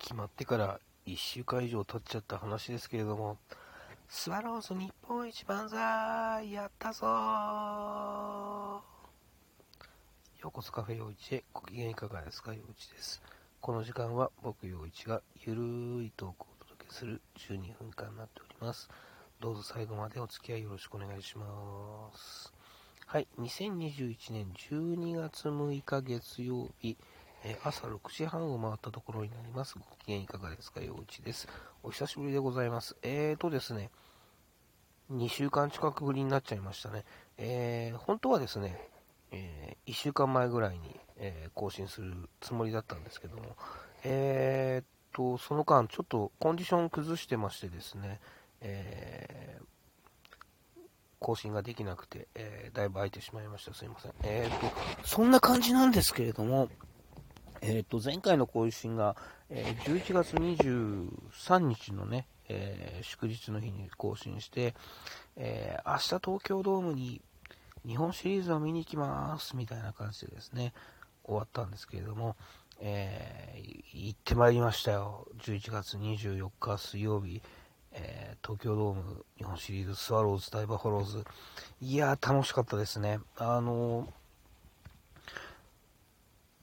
決まってから1週間以上経っちゃった話ですけれども、スワローズ日本一万歳やったぞようこそカフェ陽一へご機嫌いかがですか陽一です。この時間は僕陽一がゆるーいトークをお届けする12分間になっております。どうぞ最後までお付き合いよろしくお願いします。はい、2021年12月6日月曜日、え、朝6時半を回ったところになります。ご機嫌いかがですか？陽一です。お久しぶりでございます。えーとですね、2週間近くぶりになっちゃいましたね。えー、本当はですね、えー、1週間前ぐらいに、えー、更新するつもりだったんですけども、えー、と、その間、ちょっとコンディション崩してましてですね、えー、更新ができなくて、えー、だいぶ空いてしまいました。すいません。えー、と、そんな感じなんですけれども、えっ、と、前回の更新が、えー、11月23日のね、えー、祝日の日に更新して、えー、明日東京ドームに日本シリーズを見に行きますみたいな感じでですね、終わったんですけれども、えー、行ってまいりましたよ。11月24日水曜日、えー、東京ドーム日本シリーズスワローズ対バファローズ。いやー、楽しかったですね。あのー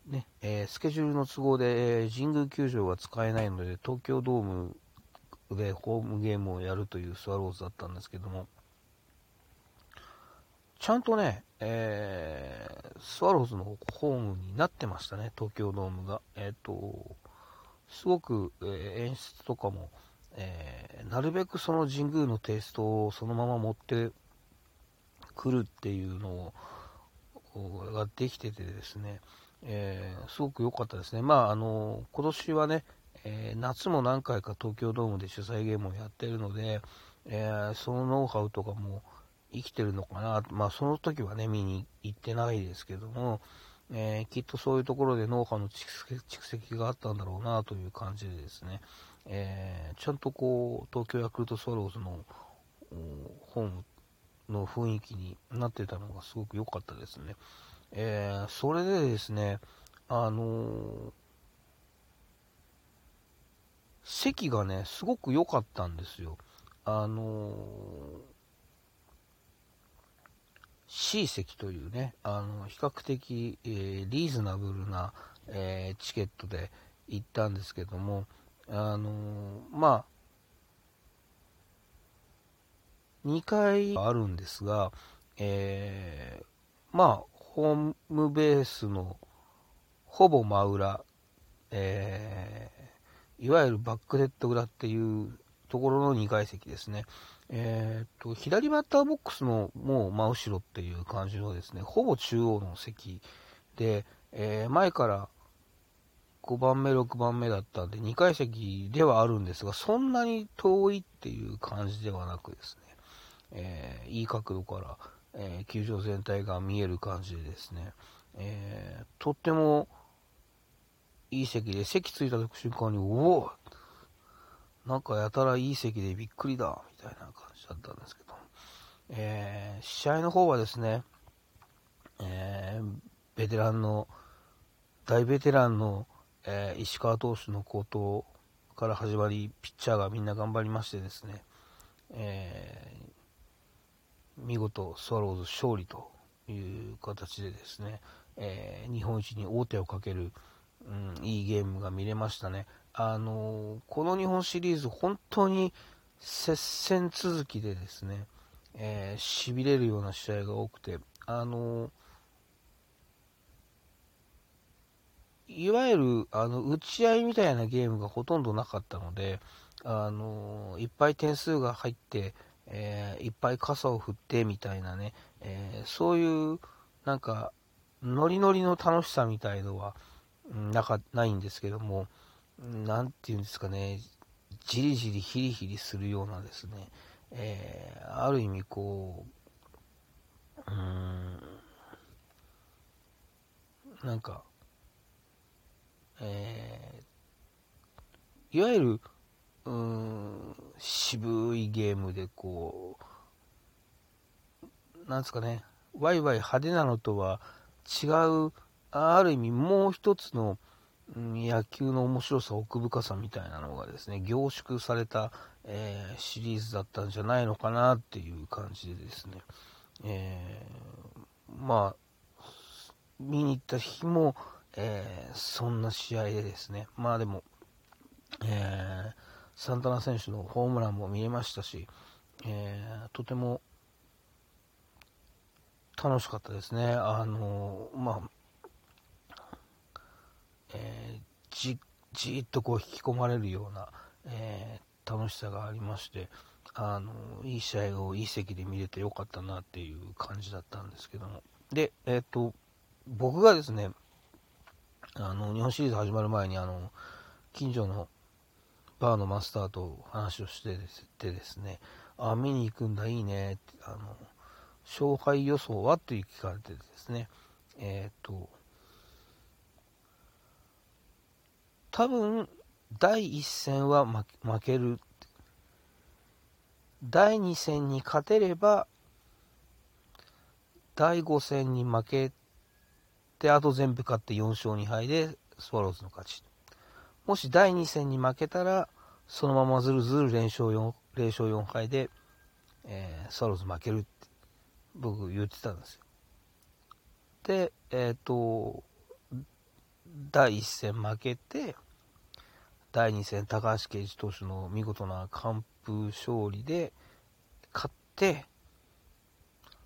ね、えー、スケジュールの都合で、え、神宮球場が使えないので、東京ドームでホームゲームをやるというスワローズだったんですけども、ちゃんとね、えー、スワローズのホームになってましたね、東京ドームが。えっ、と、すごく、え演出とかも、えなるべくその神宮のテイストをそのまま持ってくるっていうのをができててですね、えー、すごく良かったですね。まあ、あの、今年はね、えー、夏も何回か東京ドームで主催ゲームをやってるので、えー、そのノウハウとかも生きてるのかな。まあ、その時はね、見に行ってないですけども、えきっとそういうところでノウハウの蓄積があったんだろうなという感じでですね、えちゃんとこう、東京ヤクルトスワローズのホームの雰囲気になってたのがすごく良かったですね。えー、それでですね、あのー、席がね、すごく良かったんですよ。あのー、C 席というね、あの、比較的、えー、リーズナブルな、え、チケットで行ったんですけども、あのまあ、2回あるんですが、えまあ、ホームベースのほぼ真裏、えー、いわゆるバックネット裏っていうところの2階席ですね。えー、っと、左バッターボックスのもう真後ろっていう感じのですね、ほぼ中央の席で、えー、前から5番目、6番目だったんで、2階席ではあるんですが、そんなに遠いっていう感じではなくですね、えー、いい角度から、えー、球場全体が見える感じでですね、えー、とってもいい席で、席着いた瞬間に、おおなんかやたらいい席でびっくりだみたいな感じだったんですけど、えー、試合の方はですね、えー、ベテランの、大ベテランの、えー、石川投手の好投から始まり、ピッチャーがみんな頑張りましてですね、え見事スワローズ勝利という形でですね、えー、日本一に王手をかける、うん、いいゲームが見れましたね。あのー、この日本シリーズ本当に接戦続きでですね、えー、痺れるような試合が多くて、あのいわゆるあの打ち合いみたいなゲームがほとんどなかったので、あのいっぱい点数が入って、えー、いっぱい傘を振ってみたいなね、えー、そういうなんかノリノリの楽しさみたいのはなかないんですけども何て言うんですかね。じりじりヒリヒリするようなですね、えー、ある意味こううーんなんか、え、いわゆる渋いゲームでこう、なんですかね、ワイワイ派手なのとは違う、ある意味もう一つの、野球の面白さ、奥深さみたいなのがですね、凝縮された、えー、シリーズだったんじゃないのかなっていう感じでですね、えー、まあ、見に行った日も、えー、そんな試合でですね、まあでも、えサンタナ選手のホームランも見えましたし、えとても楽しかったですね。あのまあえー、じじっとこう引き込まれるような、えー、楽しさがありまして、あのいい試合をいい席で見れてよかったなっていう感じだったんですけども。で、えっ、と、僕がですね、あの、日本シリーズ始まる前に、あの、近所のバーのマスターと話をしててですね、あ、見に行くんだ、いいね、あの、勝敗予想は？って聞かれてですね、えっ、ー、と、多分、第1戦は負ける。第2戦に勝てれば、第5戦に負けて、あと全部勝って4勝2敗でスワローズの勝ち。もし第2戦に負けたら、そのままずるずる連勝 4, 0勝4敗で、えー、スワローズ負けるって僕言ってたんですよ。で、えっ、ー、と、第1戦負けて、第2戦、高橋奎二投手の見事な完封勝利で勝って、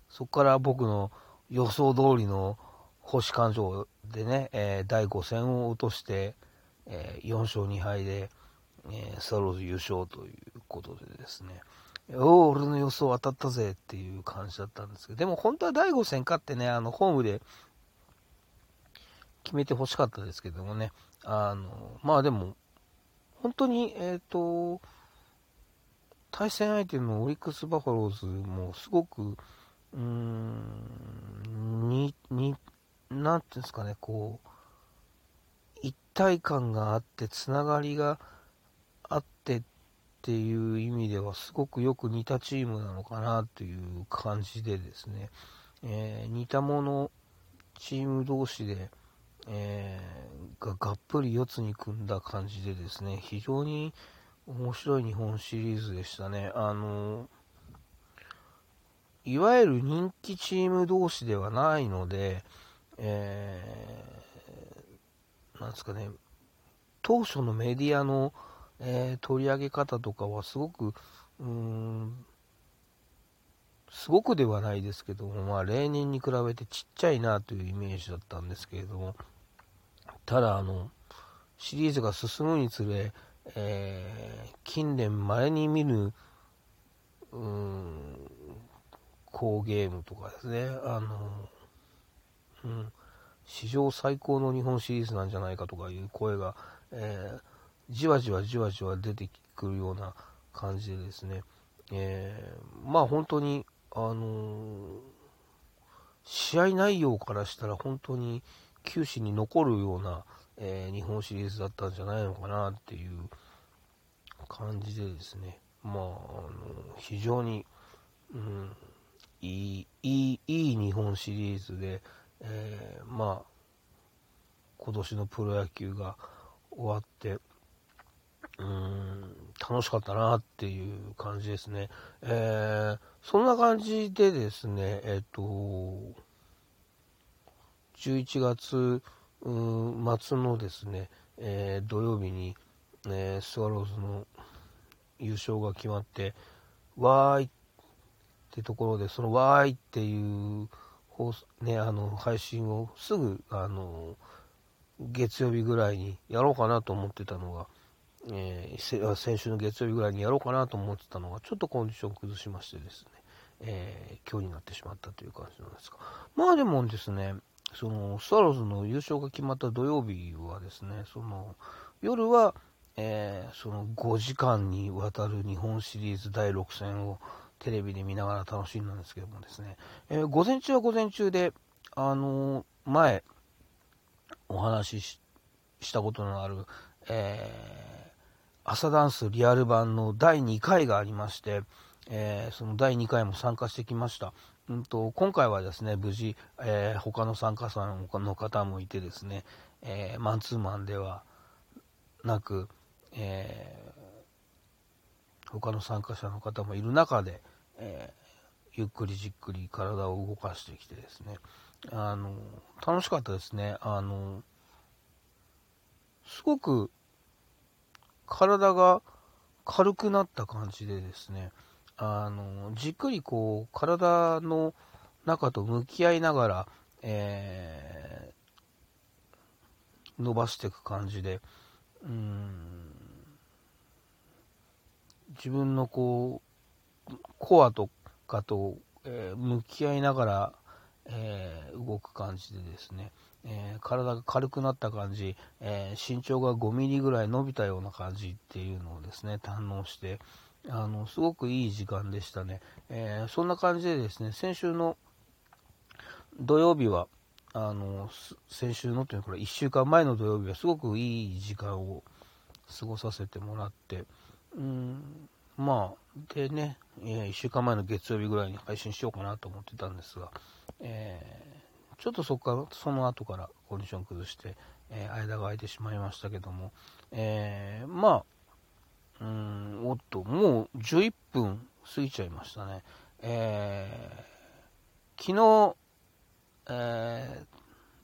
そこから僕の予想通りの星勘定でね、えー、第5戦を落として、えー、4勝2敗で、えー、スワローズ優勝ということでですね、おお、俺の予想当たったぜっていう感じだったんですけど、でも本当は第5戦勝ってね、あの、ホームで決めてほしかったですけどもね、あの、まあでも、本当に、えっ、ー、と、対戦相手のオリックス・バファローズもすごく、うーん、に、に、なんていうんですかね、こう、一体感があって、つながりがあってっていう意味では、すごくよく似たチームなのかなっていう感じでですね、えー、似たもの、チーム同士で、えー、ががっぷり四つに組んだ感じでですね、非常に面白い日本シリーズでしたね。あの、いわゆる人気チーム同士ではないので、えー、なんですかね、当初のメディアの、えー、取り上げ方とかはすごく、うーん、すごくではないですけども、まあ、例年に比べてちっちゃいなというイメージだったんですけれども、ただ、あの、シリーズが進むにつれ、えー、近年稀に見る、うん、好ゲームとかですね、あの、うん、史上最高の日本シリーズなんじゃないかとかいう声が、えー、じわじわじわじわ出てくるような感じでですね、えー、まあ本当に、あのー、試合内容からしたら本当に球史に残るような、えー、日本シリーズだったんじゃないのかなっていう感じでですね、まあ、あの非常に、うん、いい、いい、いい日本シリーズで、えー、まあ、今年のプロ野球が終わって、うん、楽しかったなっていう感じですね。えー、そんな感じでですね、えっ、と、11月末のですね、えー、土曜日に、え、スワローズの優勝が決まって、わーいってところで、そのわーいっていう放ね、あの配信をすぐあの月曜日ぐらいにやろうかなと思ってたのが、えー、先週の月曜日ぐらいにやろうかなと思ってたのが、ちょっとコンディションを崩しましてですね、えー、今日になってしまったという感じなんですが、まあでもですね、そのスワローズの優勝が決まった土曜日はですね、その夜は、えー、その5時間にわたる日本シリーズ第6戦をテレビで見ながら楽しんだんですけどもですね、えー、午前中は午前中で、あのー、前、お話ししたことのある、えー、朝ダンスリアル版の第2回がありまして、えー、その第2回も参加してきました。うんと、今回はですね、無事、えー、他の参加者の方もいてですね、えー、マンツーマンではなく、えー、他の参加者の方もいる中で、えー、ゆっくりじっくり体を動かしてきてですね、あの、楽しかったですね。あの、すごく体が軽くなった感じでですね、あの、じっくりこう、体の中と向き合いながら、えー、伸ばしていく感じで、うん、自分のこう、コアとかと、えー、向き合いながら、えー、動く感じでですね、えー、体が軽くなった感じ、えー、身長が5ミリぐらい伸びたような感じっていうのをですね、堪能して、あの、すごくいい時間でしたね。えそんな感じでですね、先週の土曜日は、あの、先週のというか、これ1週間前の土曜日はすごくいい時間を過ごさせてもらって、うん、まあ、でね、え1週間前の月曜日ぐらいに配信しようかなと思ってたんですが、えー、ちょっとそこから、その後からコンディション崩して、えー、間が空いてしまいましたけども、えー、まあ、うん、おっと、もう11分過ぎちゃいましたね。えー、昨日、え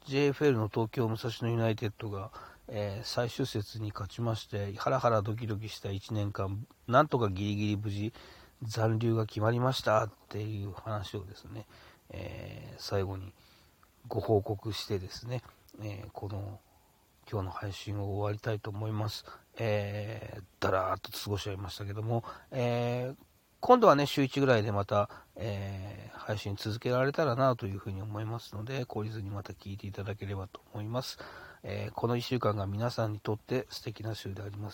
ー、JFL の東京武蔵野ユナイテッドが、えー、最終節に勝ちまして、ハラハラドキドキした1年間、なんとかギリギリ無事残留が決まりましたっていう話をですね、えー、最後にご報告してですね、えー、この今日の配信を終わりたいと思います。えー、だらーっと過ごしちゃいましたけども、えー、今度はね、週1ぐらいでまた、えー、配信続けられたらなというふうに思いますので、懲りずにまた聞いていただければと思います。えー、この1週間が皆さんにとって素敵な週であります。